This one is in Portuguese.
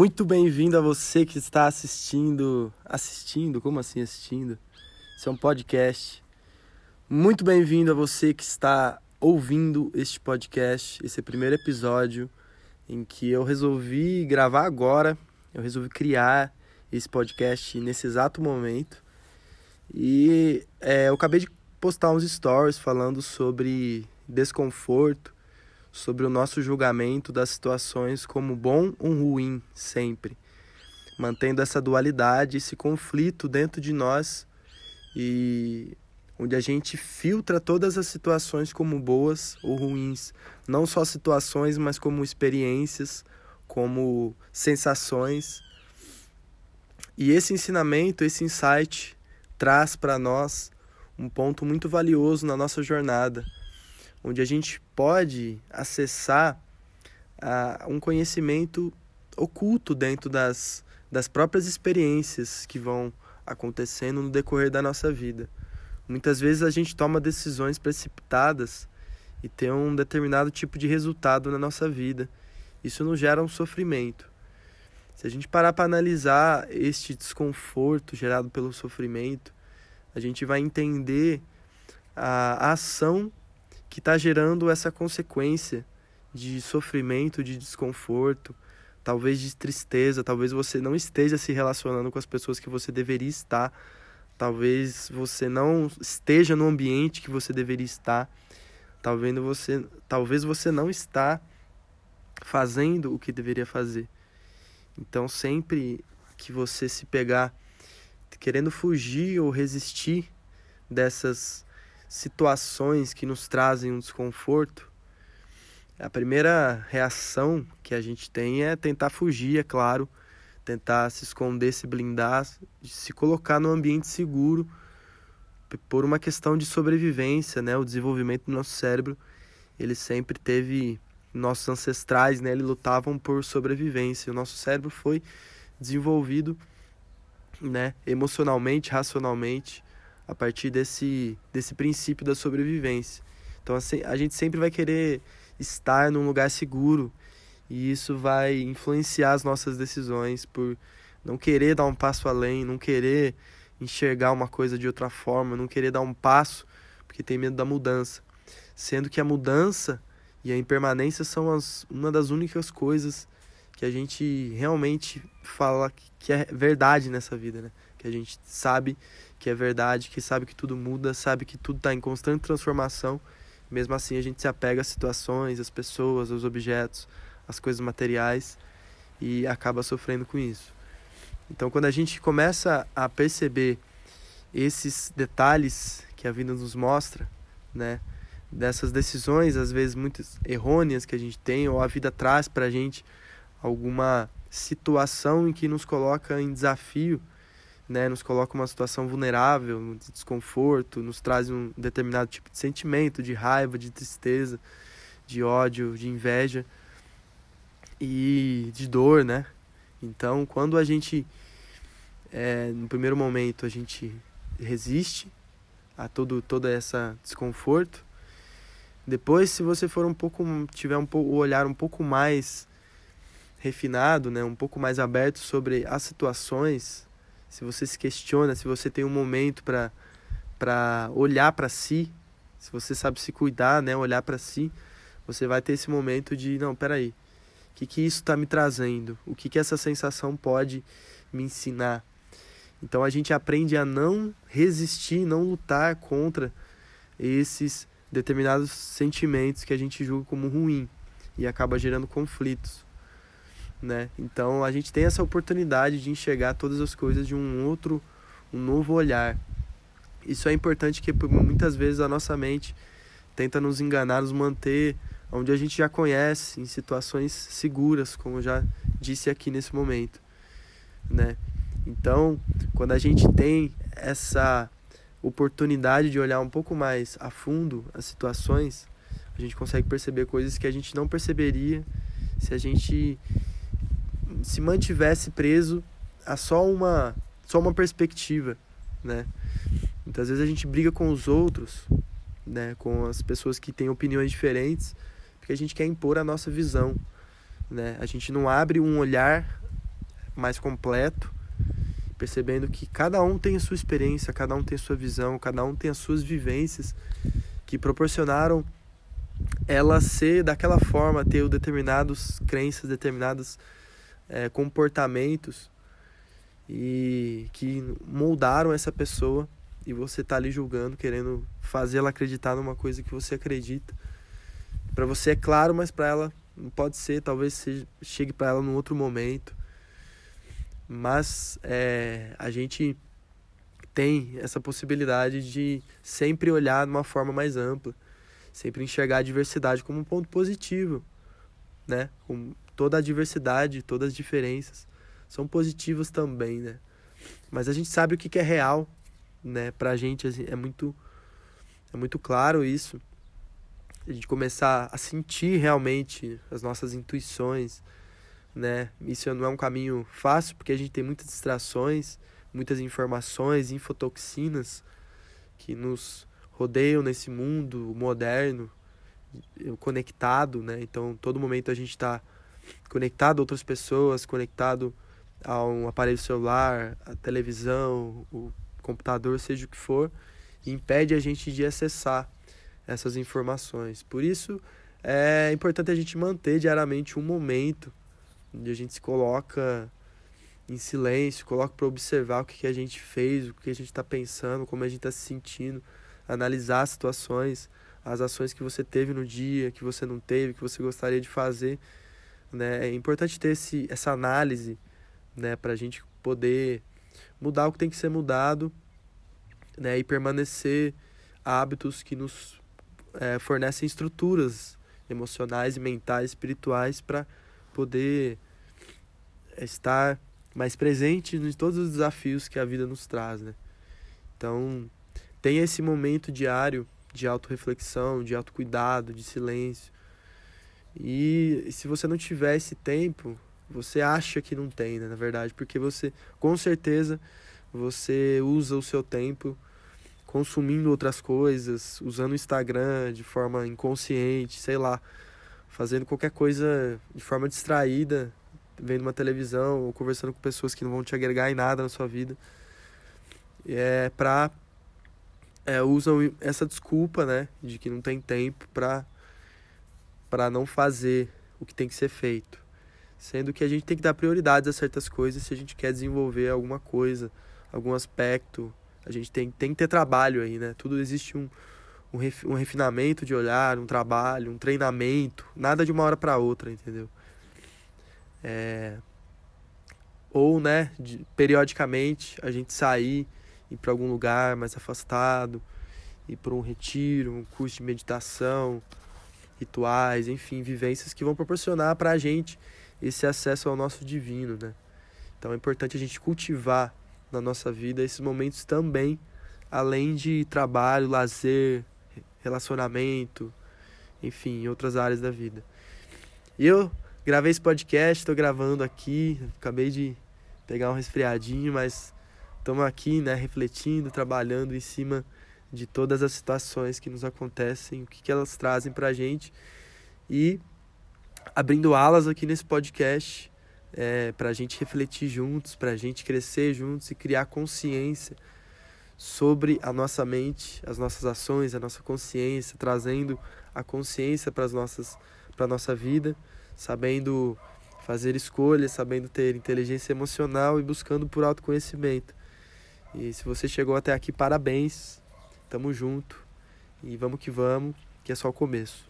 Muito bem-vindo a você que está assistindo. Assistindo? Como assim assistindo? Isso é um podcast. Muito bem-vindo a você que está ouvindo este podcast, esse é primeiro episódio em que eu resolvi gravar agora. Eu resolvi criar esse podcast nesse exato momento. E é, eu acabei de postar uns stories falando sobre desconforto sobre o nosso julgamento das situações como bom ou ruim sempre, mantendo essa dualidade, esse conflito dentro de nós e onde a gente filtra todas as situações como boas ou ruins, não só situações, mas como experiências, como sensações. E esse ensinamento, esse insight traz para nós um ponto muito valioso na nossa jornada onde a gente pode acessar uh, um conhecimento oculto dentro das, das próprias experiências que vão acontecendo no decorrer da nossa vida. Muitas vezes a gente toma decisões precipitadas e tem um determinado tipo de resultado na nossa vida. Isso nos gera um sofrimento. Se a gente parar para analisar este desconforto gerado pelo sofrimento, a gente vai entender a, a ação que está gerando essa consequência de sofrimento, de desconforto, talvez de tristeza, talvez você não esteja se relacionando com as pessoas que você deveria estar, talvez você não esteja no ambiente que você deveria estar, talvez você, talvez você não está fazendo o que deveria fazer. Então, sempre que você se pegar querendo fugir ou resistir dessas situações que nos trazem um desconforto, a primeira reação que a gente tem é tentar fugir, é claro, tentar se esconder, se blindar, se colocar no ambiente seguro por uma questão de sobrevivência, né? O desenvolvimento do nosso cérebro, ele sempre teve nossos ancestrais, né? Eles lutavam por sobrevivência. O nosso cérebro foi desenvolvido, né? Emocionalmente, racionalmente, a partir desse, desse princípio da sobrevivência. Então assim, a gente sempre vai querer estar num lugar seguro e isso vai influenciar as nossas decisões por não querer dar um passo além, não querer enxergar uma coisa de outra forma, não querer dar um passo porque tem medo da mudança. Sendo que a mudança e a impermanência são as, uma das únicas coisas que a gente realmente fala que é verdade nessa vida, né? Que a gente sabe que é verdade, que sabe que tudo muda, sabe que tudo está em constante transformação. Mesmo assim, a gente se apega às situações, às pessoas, aos objetos, às coisas materiais e acaba sofrendo com isso. Então, quando a gente começa a perceber esses detalhes que a vida nos mostra, né, dessas decisões às vezes muito errôneas que a gente tem ou a vida traz para a gente alguma situação em que nos coloca em desafio né, nos coloca uma situação vulnerável, de desconforto, nos traz um determinado tipo de sentimento, de raiva, de tristeza, de ódio, de inveja e de dor, né? Então, quando a gente, é, no primeiro momento, a gente resiste a todo toda essa desconforto, depois, se você for um pouco, tiver um pouco, o olhar um pouco mais refinado, né, um pouco mais aberto sobre as situações se você se questiona, se você tem um momento para para olhar para si, se você sabe se cuidar, né, olhar para si, você vai ter esse momento de não, peraí, o que que isso está me trazendo? O que que essa sensação pode me ensinar? Então a gente aprende a não resistir, não lutar contra esses determinados sentimentos que a gente julga como ruim e acaba gerando conflitos né? Então a gente tem essa oportunidade de enxergar todas as coisas de um outro, um novo olhar. Isso é importante que muitas vezes a nossa mente tenta nos enganar, nos manter onde a gente já conhece, em situações seguras, como eu já disse aqui nesse momento, né? Então, quando a gente tem essa oportunidade de olhar um pouco mais a fundo as situações, a gente consegue perceber coisas que a gente não perceberia se a gente se mantivesse preso a só uma só uma perspectiva, né? Muitas vezes a gente briga com os outros, né, com as pessoas que têm opiniões diferentes, porque a gente quer impor a nossa visão, né? A gente não abre um olhar mais completo, percebendo que cada um tem a sua experiência, cada um tem a sua visão, cada um tem as suas vivências que proporcionaram ela ser daquela forma, ter determinados crenças, determinados é, comportamentos e que moldaram essa pessoa e você tá ali julgando, querendo fazer ela acreditar numa coisa que você acredita. Para você é claro, mas para ela não pode ser, talvez chegue para ela num outro momento. Mas é, a gente tem essa possibilidade de sempre olhar de uma forma mais ampla, sempre enxergar a diversidade como um ponto positivo, né? Com toda a diversidade, todas as diferenças são positivas também, né? Mas a gente sabe o que é real, né? Pra gente assim, é muito é muito claro isso. A gente começar a sentir realmente as nossas intuições, né? Isso não é um caminho fácil porque a gente tem muitas distrações, muitas informações, infotoxinas que nos rodeiam nesse mundo moderno, conectado, né? Então, todo momento a gente está conectado a outras pessoas, conectado a um aparelho celular, a televisão, o computador, seja o que for, impede a gente de acessar essas informações. Por isso é importante a gente manter diariamente um momento onde a gente se coloca em silêncio, coloca para observar o que, que a gente fez, o que a gente está pensando, como a gente está se sentindo, analisar as situações, as ações que você teve no dia, que você não teve, que você gostaria de fazer. Né? É importante ter esse, essa análise né, para a gente poder mudar o que tem que ser mudado né, e permanecer hábitos que nos é, fornecem estruturas emocionais, mentais, espirituais para poder estar mais presente em todos os desafios que a vida nos traz, né? Então, tenha esse momento diário de autorreflexão, de autocuidado, de silêncio. E, se você não tiver esse tempo, você acha que não tem, né, na verdade, porque você, com certeza, você usa o seu tempo consumindo outras coisas, usando o Instagram de forma inconsciente, sei lá, fazendo qualquer coisa de forma distraída, vendo uma televisão ou conversando com pessoas que não vão te agregar em nada na sua vida. É pra é, usam essa desculpa, né, de que não tem tempo para para não fazer o que tem que ser feito. Sendo que a gente tem que dar prioridade a certas coisas se a gente quer desenvolver alguma coisa, algum aspecto. A gente tem, tem que ter trabalho aí, né? Tudo existe um, um, ref, um refinamento de olhar, um trabalho, um treinamento. Nada de uma hora para outra, entendeu? É... Ou, né, de, periodicamente a gente sair, ir para algum lugar mais afastado, ir para um retiro, um curso de meditação, rituais, enfim, vivências que vão proporcionar para a gente esse acesso ao nosso divino, né? Então é importante a gente cultivar na nossa vida esses momentos também, além de trabalho, lazer, relacionamento, enfim, outras áreas da vida. Eu gravei esse podcast, estou gravando aqui, acabei de pegar um resfriadinho, mas estamos aqui, né, refletindo, trabalhando em cima de todas as situações que nos acontecem, o que, que elas trazem para a gente e abrindo alas aqui nesse podcast é, para a gente refletir juntos, para a gente crescer juntos e criar consciência sobre a nossa mente, as nossas ações, a nossa consciência, trazendo a consciência para as nossas para nossa vida, sabendo fazer escolhas, sabendo ter inteligência emocional e buscando por autoconhecimento. E se você chegou até aqui, parabéns. Tamo junto. E vamos que vamos, que é só o começo.